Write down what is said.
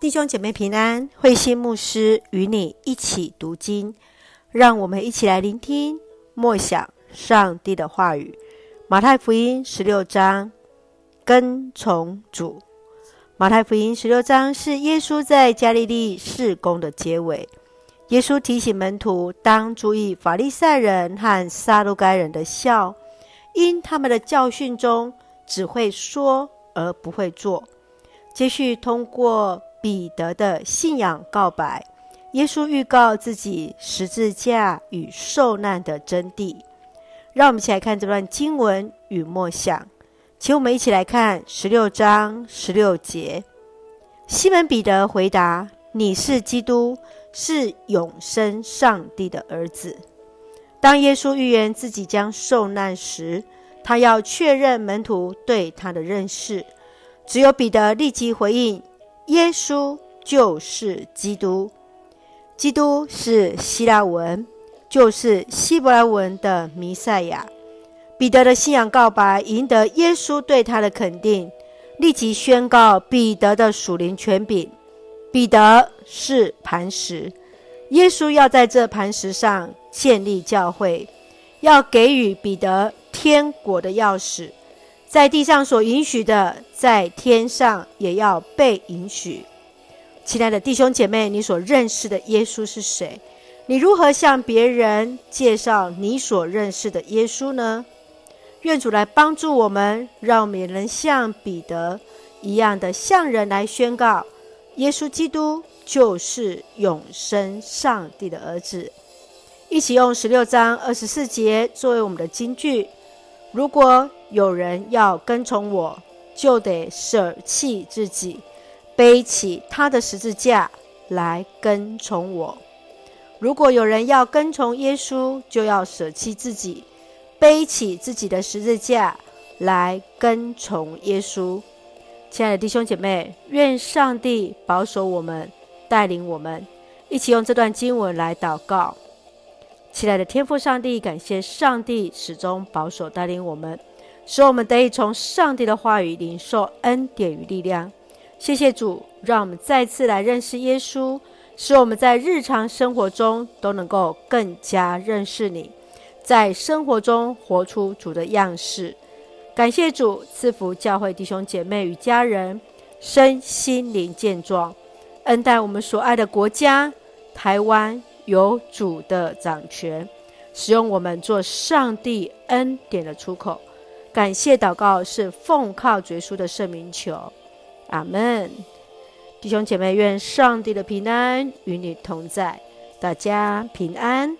弟兄姐妹平安，慧心牧师与你一起读经，让我们一起来聆听默想上帝的话语。马太福音十六章，跟从主。马太福音十六章是耶稣在加利利事工的结尾。耶稣提醒门徒当注意法利赛人和撒都该人的笑，因他们的教训中只会说而不会做。接续通过彼得的信仰告白，耶稣预告自己十字架与受难的真谛。让我们一起来看这段经文与默想。请我们一起来看十六章十六节。西门彼得回答：“你是基督，是永生上帝的儿子。”当耶稣预言自己将受难时，他要确认门徒对他的认识。只有彼得立即回应。耶稣就是基督，基督是希腊文，就是希伯来文的弥赛亚。彼得的信仰告白赢得耶稣对他的肯定，立即宣告彼得的属灵权柄。彼得是磐石，耶稣要在这磐石上建立教会，要给予彼得天国的钥匙。在地上所允许的，在天上也要被允许。亲爱的弟兄姐妹，你所认识的耶稣是谁？你如何向别人介绍你所认识的耶稣呢？愿主来帮助我们，让我们也能像彼得一样的向人来宣告：耶稣基督就是永生上帝的儿子。一起用十六章二十四节作为我们的金句。如果有人要跟从我，就得舍弃自己，背起他的十字架来跟从我。如果有人要跟从耶稣，就要舍弃自己，背起自己的十字架来跟从耶稣。亲爱的弟兄姐妹，愿上帝保守我们，带领我们，一起用这段经文来祷告。亲爱的天父上帝，感谢上帝始终保守带领我们，使我们得以从上帝的话语领受恩典与力量。谢谢主，让我们再次来认识耶稣，使我们在日常生活中都能够更加认识你，在生活中活出主的样式。感谢主赐福教会弟兄姐妹与家人身心灵健壮，恩待我们所爱的国家台湾。有主的掌权，使用我们做上帝恩典的出口。感谢祷告是奉靠耶稣的圣名求，阿门。弟兄姐妹，愿上帝的平安与你同在，大家平安。